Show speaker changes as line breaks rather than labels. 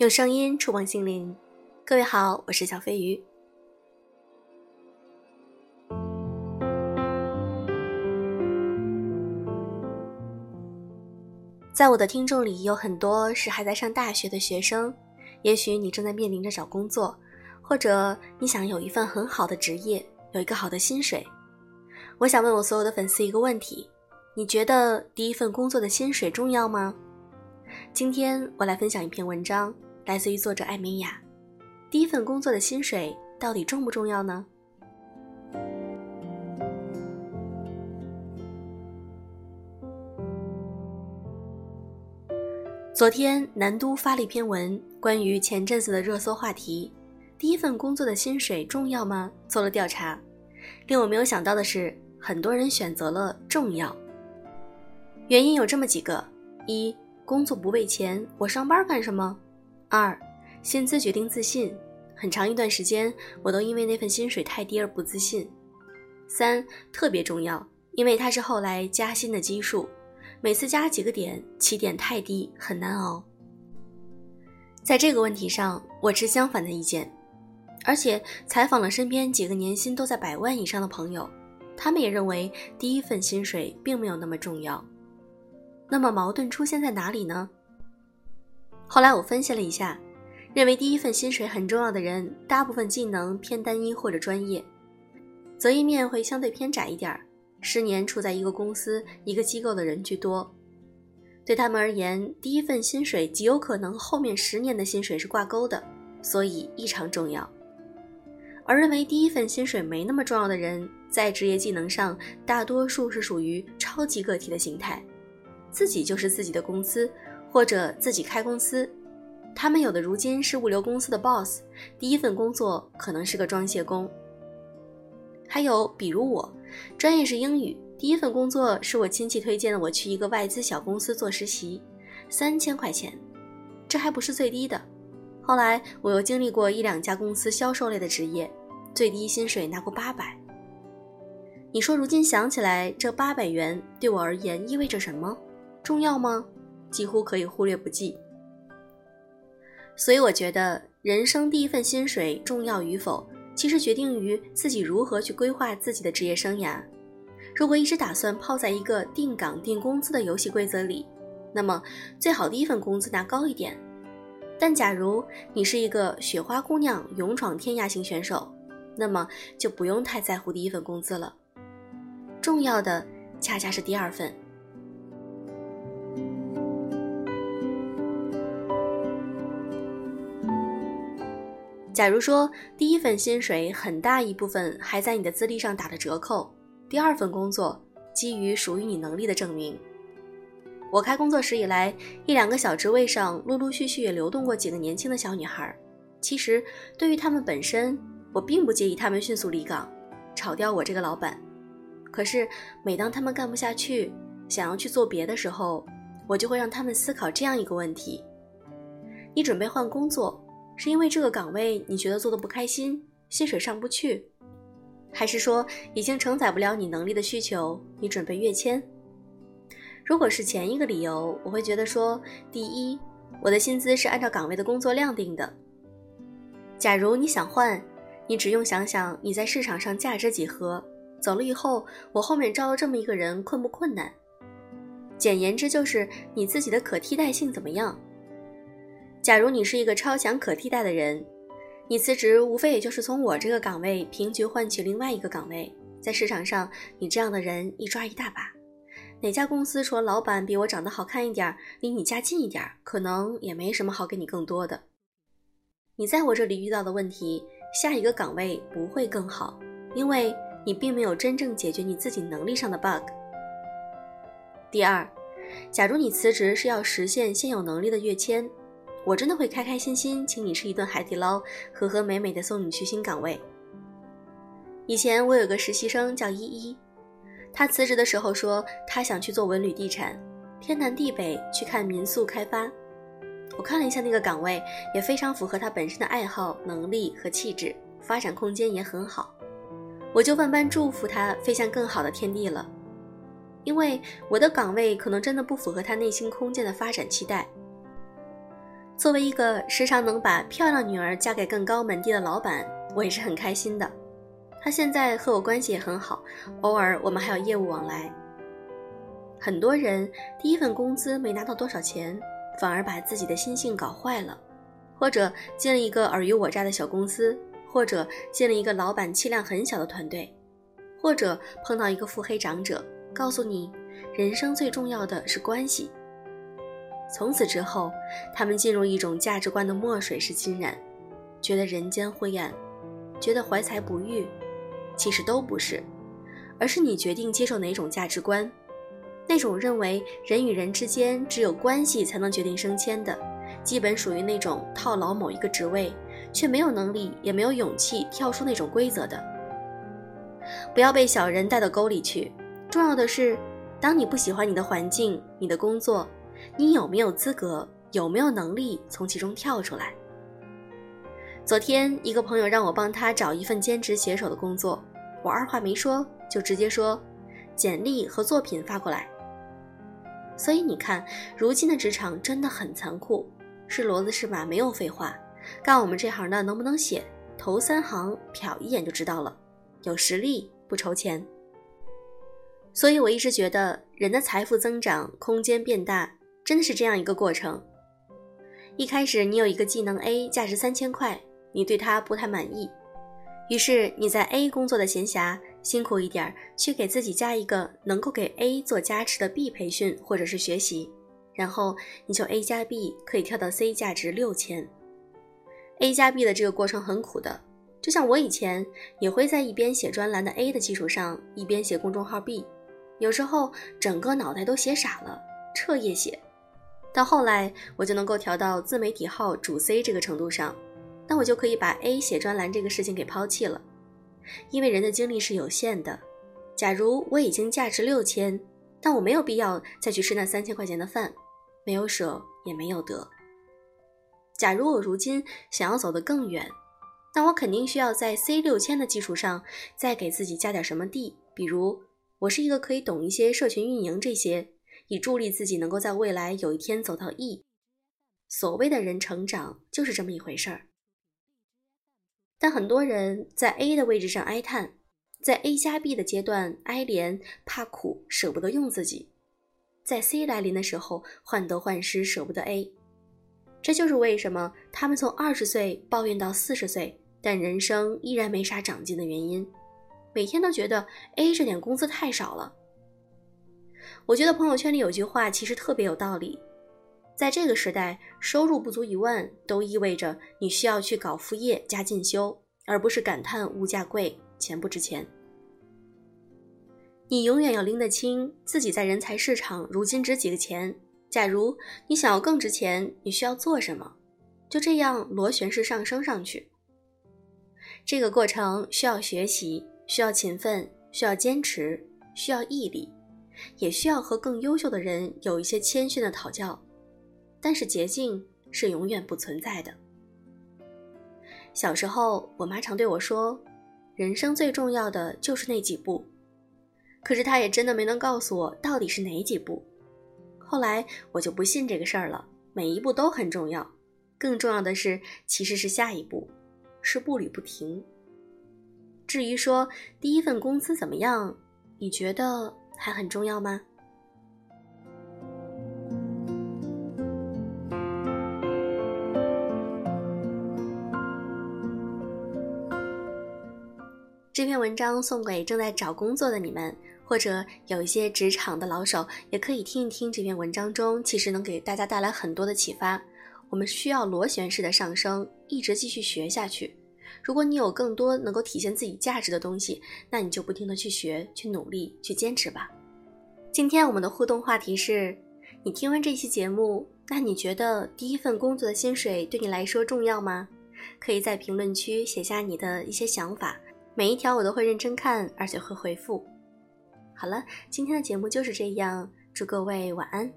用声音触碰心灵，各位好，我是小飞鱼。在我的听众里，有很多是还在上大学的学生，也许你正在面临着找工作，或者你想有一份很好的职业，有一个好的薪水。我想问我所有的粉丝一个问题：你觉得第一份工作的薪水重要吗？今天我来分享一篇文章。来自于作者艾米雅，第一份工作的薪水到底重不重要呢？昨天南都发了一篇文，关于前阵子的热搜话题：第一份工作的薪水重要吗？做了调查，令我没有想到的是，很多人选择了重要。原因有这么几个：一，工作不为钱，我上班干什么？二，薪资决定自信。很长一段时间，我都因为那份薪水太低而不自信。三，特别重要，因为它是后来加薪的基数，每次加几个点，起点太低，很难熬。在这个问题上，我持相反的意见。而且采访了身边几个年薪都在百万以上的朋友，他们也认为第一份薪水并没有那么重要。那么矛盾出现在哪里呢？后来我分析了一下，认为第一份薪水很重要的人，大部分技能偏单一或者专业，择业面会相对偏窄一点儿，十年处在一个公司、一个机构的人居多。对他们而言，第一份薪水极有可能后面十年的薪水是挂钩的，所以异常重要。而认为第一份薪水没那么重要的人，在职业技能上，大多数是属于超级个体的形态，自己就是自己的公司。或者自己开公司，他们有的如今是物流公司的 boss，第一份工作可能是个装卸工。还有比如我，专业是英语，第一份工作是我亲戚推荐的，我去一个外资小公司做实习，三千块钱，这还不是最低的。后来我又经历过一两家公司销售类的职业，最低薪水拿过八百。你说如今想起来，这八百元对我而言意味着什么？重要吗？几乎可以忽略不计，所以我觉得人生第一份薪水重要与否，其实决定于自己如何去规划自己的职业生涯。如果一直打算泡在一个定岗定工资的游戏规则里，那么最好第一份工资拿高一点。但假如你是一个雪花姑娘、勇闯天涯型选手，那么就不用太在乎第一份工资了。重要的恰恰是第二份。假如说第一份薪水很大一部分还在你的资历上打了折扣，第二份工作基于属于你能力的证明。我开工作室以来，一两个小职位上陆陆续续也流动过几个年轻的小女孩。其实对于她们本身，我并不介意她们迅速离岗，炒掉我这个老板。可是每当她们干不下去，想要去做别的时候，我就会让她们思考这样一个问题：你准备换工作？是因为这个岗位你觉得做的不开心，薪水上不去，还是说已经承载不了你能力的需求，你准备跃迁？如果是前一个理由，我会觉得说，第一，我的薪资是按照岗位的工作量定的。假如你想换，你只用想想你在市场上价值几何，走了以后，我后面招了这么一个人困不困难？简言之，就是你自己的可替代性怎么样？假如你是一个超强可替代的人，你辞职无非也就是从我这个岗位平局换取另外一个岗位。在市场上，你这样的人一抓一大把。哪家公司除了老板比我长得好看一点，离你家近一点，可能也没什么好给你更多的。你在我这里遇到的问题，下一个岗位不会更好，因为你并没有真正解决你自己能力上的 bug。第二，假如你辞职是要实现现有能力的跃迁。我真的会开开心心请你吃一顿海底捞，和和美美的送你去新岗位。以前我有个实习生叫依依，她辞职的时候说她想去做文旅地产，天南地北去看民宿开发。我看了一下那个岗位，也非常符合她本身的爱好、能力和气质，发展空间也很好。我就万般祝福她飞向更好的天地了，因为我的岗位可能真的不符合她内心空间的发展期待。作为一个时常能把漂亮女儿嫁给更高门第的老板，我也是很开心的。他现在和我关系也很好，偶尔我们还有业务往来。很多人第一份工资没拿到多少钱，反而把自己的心性搞坏了，或者进了一个尔虞我诈的小公司，或者进了一个老板气量很小的团队，或者碰到一个腹黑长者，告诉你人生最重要的是关系。从此之后，他们进入一种价值观的墨水式浸染，觉得人间灰暗，觉得怀才不遇，其实都不是，而是你决定接受哪种价值观，那种认为人与人之间只有关系才能决定升迁的，基本属于那种套牢某一个职位，却没有能力也没有勇气跳出那种规则的。不要被小人带到沟里去，重要的是，当你不喜欢你的环境、你的工作。你有没有资格？有没有能力从其中跳出来？昨天一个朋友让我帮他找一份兼职写手的工作，我二话没说就直接说，简历和作品发过来。所以你看，如今的职场真的很残酷，是骡子是马没有废话，干我们这行的能不能写，头三行瞟一眼就知道了，有实力不愁钱。所以我一直觉得，人的财富增长空间变大。真的是这样一个过程。一开始你有一个技能 A，价值三千块，你对它不太满意，于是你在 A 工作的闲暇，辛苦一点去给自己加一个能够给 A 做加持的 B 培训或者是学习，然后你就 A 加 B 可以跳到 C 价值六千。A 加 B 的这个过程很苦的，就像我以前也会在一边写专栏的 A 的基础上，一边写公众号 B，有时候整个脑袋都写傻了，彻夜写。到后来，我就能够调到自媒体号主 C 这个程度上，那我就可以把 A 写专栏这个事情给抛弃了，因为人的精力是有限的。假如我已经价值六千，但我没有必要再去吃那三千块钱的饭，没有舍也没有得。假如我如今想要走得更远，那我肯定需要在 C 六千的基础上再给自己加点什么 D，比如我是一个可以懂一些社群运营这些。以助力自己能够在未来有一天走到 E。所谓的人成长就是这么一回事儿。但很多人在 A 的位置上哀叹，在 A 加 B 的阶段哀怜、怕苦、舍不得用自己，在 C 来临的时候患得患失、舍不得 A。这就是为什么他们从二十岁抱怨到四十岁，但人生依然没啥长进的原因。每天都觉得 A 这点工资太少了。我觉得朋友圈里有句话其实特别有道理，在这个时代，收入不足一万都意味着你需要去搞副业加进修，而不是感叹物价贵、钱不值钱。你永远要拎得清自己在人才市场如今值几个钱。假如你想要更值钱，你需要做什么？就这样螺旋式上升上去。这个过程需要学习，需要勤奋，需要坚持，需要毅力。也需要和更优秀的人有一些谦逊的讨教，但是捷径是永远不存在的。小时候，我妈常对我说：“人生最重要的就是那几步。”可是她也真的没能告诉我到底是哪几步。后来我就不信这个事儿了，每一步都很重要，更重要的是其实是下一步，是步履不停。至于说第一份工资怎么样，你觉得？还很重要吗？这篇文章送给正在找工作的你们，或者有一些职场的老手，也可以听一听这篇文章中，其实能给大家带来很多的启发。我们需要螺旋式的上升，一直继续学下去。如果你有更多能够体现自己价值的东西，那你就不停的去学、去努力、去坚持吧。今天我们的互动话题是：你听完这期节目，那你觉得第一份工作的薪水对你来说重要吗？可以在评论区写下你的一些想法，每一条我都会认真看，而且会回复。好了，今天的节目就是这样，祝各位晚安。